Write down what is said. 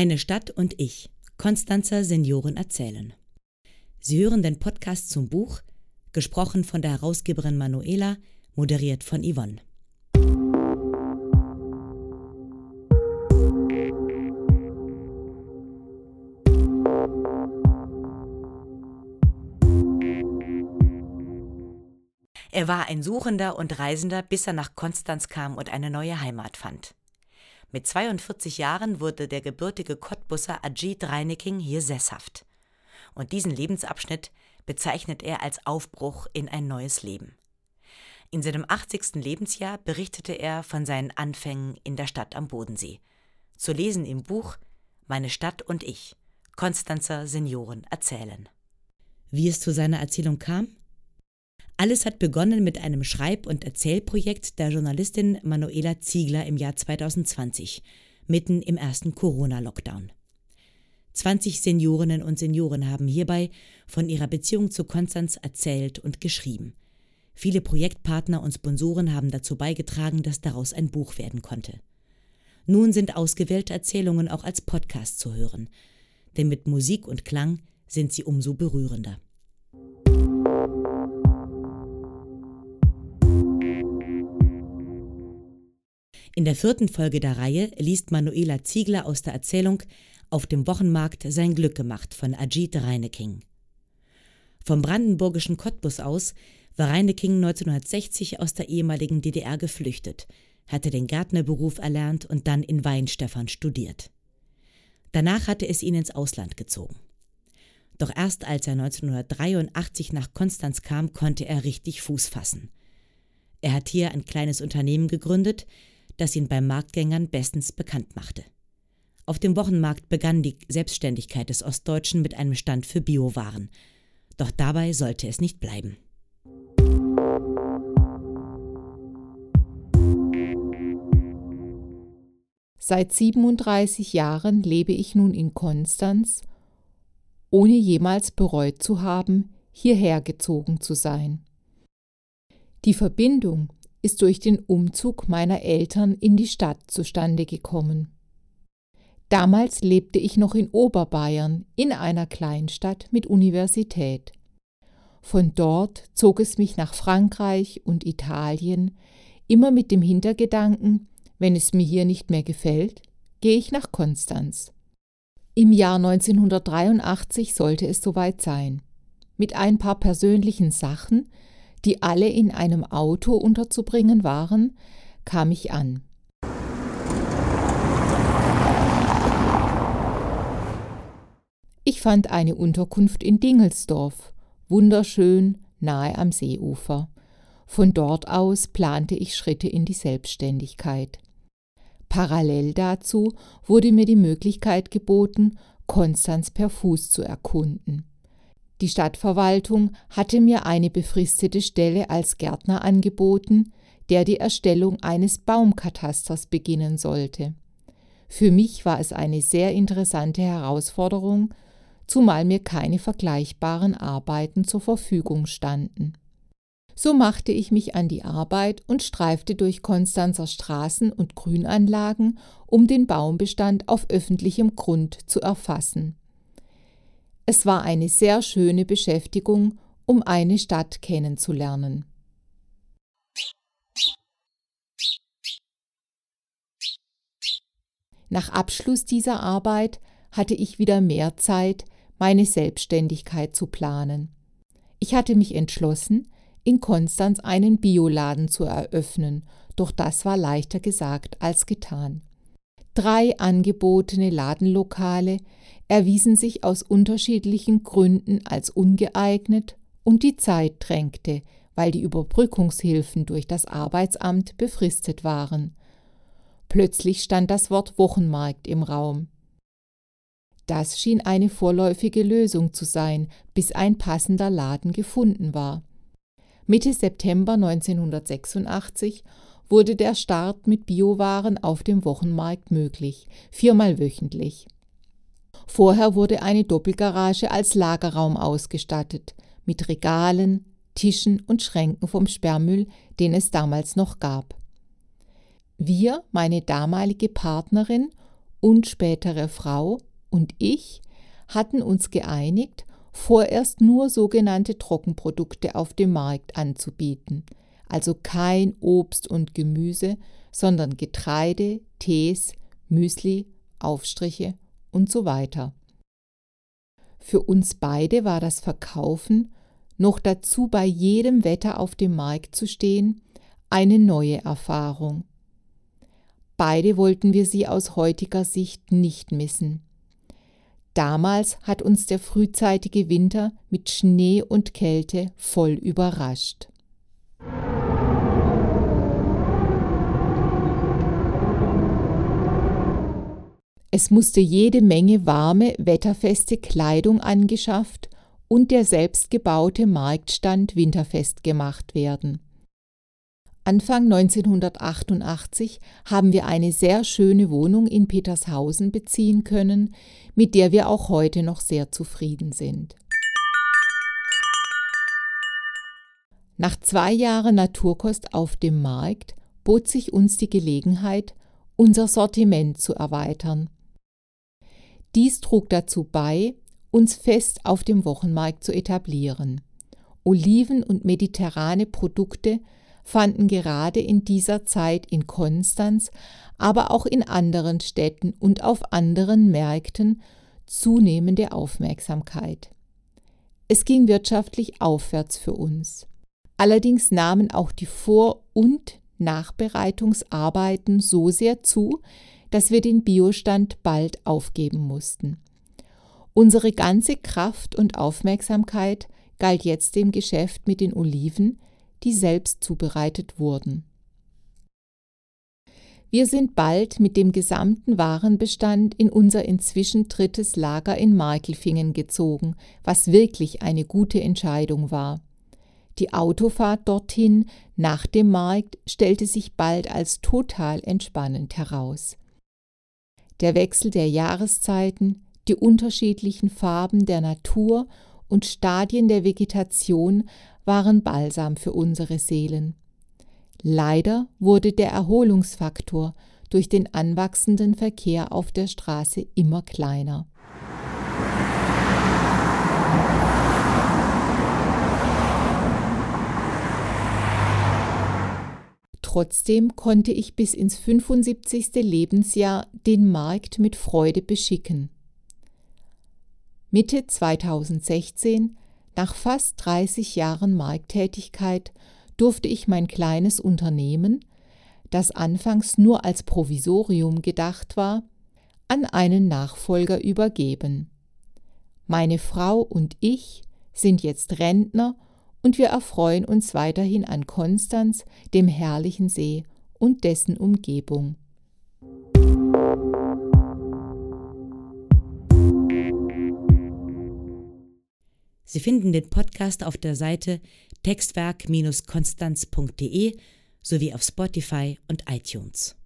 Meine Stadt und ich. Konstanzer Senioren erzählen. Sie hören den Podcast zum Buch, gesprochen von der Herausgeberin Manuela, moderiert von Yvonne. Er war ein Suchender und Reisender, bis er nach Konstanz kam und eine neue Heimat fand. Mit 42 Jahren wurde der gebürtige Cottbusser Ajit Reineking hier sesshaft. Und diesen Lebensabschnitt bezeichnet er als Aufbruch in ein neues Leben. In seinem 80. Lebensjahr berichtete er von seinen Anfängen in der Stadt am Bodensee. Zu lesen im Buch Meine Stadt und ich. Konstanzer Senioren erzählen. Wie es zu seiner Erzählung kam? Alles hat begonnen mit einem Schreib- und Erzählprojekt der Journalistin Manuela Ziegler im Jahr 2020, mitten im ersten Corona-Lockdown. 20 Seniorinnen und Senioren haben hierbei von ihrer Beziehung zu Konstanz erzählt und geschrieben. Viele Projektpartner und Sponsoren haben dazu beigetragen, dass daraus ein Buch werden konnte. Nun sind ausgewählte Erzählungen auch als Podcast zu hören, denn mit Musik und Klang sind sie umso berührender. In der vierten Folge der Reihe liest Manuela Ziegler aus der Erzählung Auf dem Wochenmarkt sein Glück gemacht von Ajit Reineking. Vom brandenburgischen Cottbus aus war Reineking 1960 aus der ehemaligen DDR geflüchtet, hatte den Gärtnerberuf erlernt und dann in Weinstefan studiert. Danach hatte es ihn ins Ausland gezogen. Doch erst als er 1983 nach Konstanz kam, konnte er richtig Fuß fassen. Er hat hier ein kleines Unternehmen gegründet, das ihn bei Marktgängern bestens bekannt machte. Auf dem Wochenmarkt begann die Selbstständigkeit des Ostdeutschen mit einem Stand für Biowaren. Doch dabei sollte es nicht bleiben. Seit 37 Jahren lebe ich nun in Konstanz, ohne jemals bereut zu haben, hierher gezogen zu sein. Die Verbindung ist durch den Umzug meiner Eltern in die Stadt zustande gekommen. Damals lebte ich noch in Oberbayern in einer Kleinstadt mit Universität. Von dort zog es mich nach Frankreich und Italien, immer mit dem Hintergedanken, wenn es mir hier nicht mehr gefällt, gehe ich nach Konstanz. Im Jahr 1983 sollte es soweit sein. Mit ein paar persönlichen Sachen die alle in einem Auto unterzubringen waren, kam ich an. Ich fand eine Unterkunft in Dingelsdorf, wunderschön, nahe am Seeufer. Von dort aus plante ich Schritte in die Selbstständigkeit. Parallel dazu wurde mir die Möglichkeit geboten, Konstanz per Fuß zu erkunden. Die Stadtverwaltung hatte mir eine befristete Stelle als Gärtner angeboten, der die Erstellung eines Baumkatasters beginnen sollte. Für mich war es eine sehr interessante Herausforderung, zumal mir keine vergleichbaren Arbeiten zur Verfügung standen. So machte ich mich an die Arbeit und streifte durch Konstanzer Straßen und Grünanlagen, um den Baumbestand auf öffentlichem Grund zu erfassen. Es war eine sehr schöne Beschäftigung, um eine Stadt kennenzulernen. Nach Abschluss dieser Arbeit hatte ich wieder mehr Zeit, meine Selbstständigkeit zu planen. Ich hatte mich entschlossen, in Konstanz einen Bioladen zu eröffnen, doch das war leichter gesagt als getan. Drei angebotene Ladenlokale erwiesen sich aus unterschiedlichen Gründen als ungeeignet und die Zeit drängte, weil die Überbrückungshilfen durch das Arbeitsamt befristet waren. Plötzlich stand das Wort Wochenmarkt im Raum. Das schien eine vorläufige Lösung zu sein, bis ein passender Laden gefunden war. Mitte September 1986 wurde der Start mit Biowaren auf dem Wochenmarkt möglich, viermal wöchentlich. Vorher wurde eine Doppelgarage als Lagerraum ausgestattet, mit Regalen, Tischen und Schränken vom Sperrmüll, den es damals noch gab. Wir, meine damalige Partnerin und spätere Frau und ich hatten uns geeinigt, vorerst nur sogenannte Trockenprodukte auf dem Markt anzubieten, also kein Obst und Gemüse, sondern Getreide, Tees, Müsli, Aufstriche und so weiter. Für uns beide war das Verkaufen, noch dazu bei jedem Wetter auf dem Markt zu stehen, eine neue Erfahrung. Beide wollten wir sie aus heutiger Sicht nicht missen. Damals hat uns der frühzeitige Winter mit Schnee und Kälte voll überrascht. Es musste jede Menge warme, wetterfeste Kleidung angeschafft und der selbstgebaute Marktstand winterfest gemacht werden. Anfang 1988 haben wir eine sehr schöne Wohnung in Petershausen beziehen können, mit der wir auch heute noch sehr zufrieden sind. Nach zwei Jahren Naturkost auf dem Markt bot sich uns die Gelegenheit, unser Sortiment zu erweitern. Dies trug dazu bei, uns fest auf dem Wochenmarkt zu etablieren. Oliven und mediterrane Produkte fanden gerade in dieser Zeit in Konstanz, aber auch in anderen Städten und auf anderen Märkten zunehmende Aufmerksamkeit. Es ging wirtschaftlich aufwärts für uns. Allerdings nahmen auch die Vor- und Nachbereitungsarbeiten so sehr zu, dass wir den Biostand bald aufgeben mussten. Unsere ganze Kraft und Aufmerksamkeit galt jetzt dem Geschäft mit den Oliven, die selbst zubereitet wurden. Wir sind bald mit dem gesamten Warenbestand in unser inzwischen drittes Lager in Markelfingen gezogen, was wirklich eine gute Entscheidung war. Die Autofahrt dorthin nach dem Markt stellte sich bald als total entspannend heraus. Der Wechsel der Jahreszeiten, die unterschiedlichen Farben der Natur und Stadien der Vegetation waren Balsam für unsere Seelen. Leider wurde der Erholungsfaktor durch den anwachsenden Verkehr auf der Straße immer kleiner. Trotzdem konnte ich bis ins 75. Lebensjahr den Markt mit Freude beschicken. Mitte 2016, nach fast 30 Jahren Markttätigkeit, durfte ich mein kleines Unternehmen, das anfangs nur als Provisorium gedacht war, an einen Nachfolger übergeben. Meine Frau und ich sind jetzt Rentner und wir erfreuen uns weiterhin an Konstanz, dem herrlichen See und dessen Umgebung. Sie finden den Podcast auf der Seite textwerk-konstanz.de sowie auf Spotify und iTunes.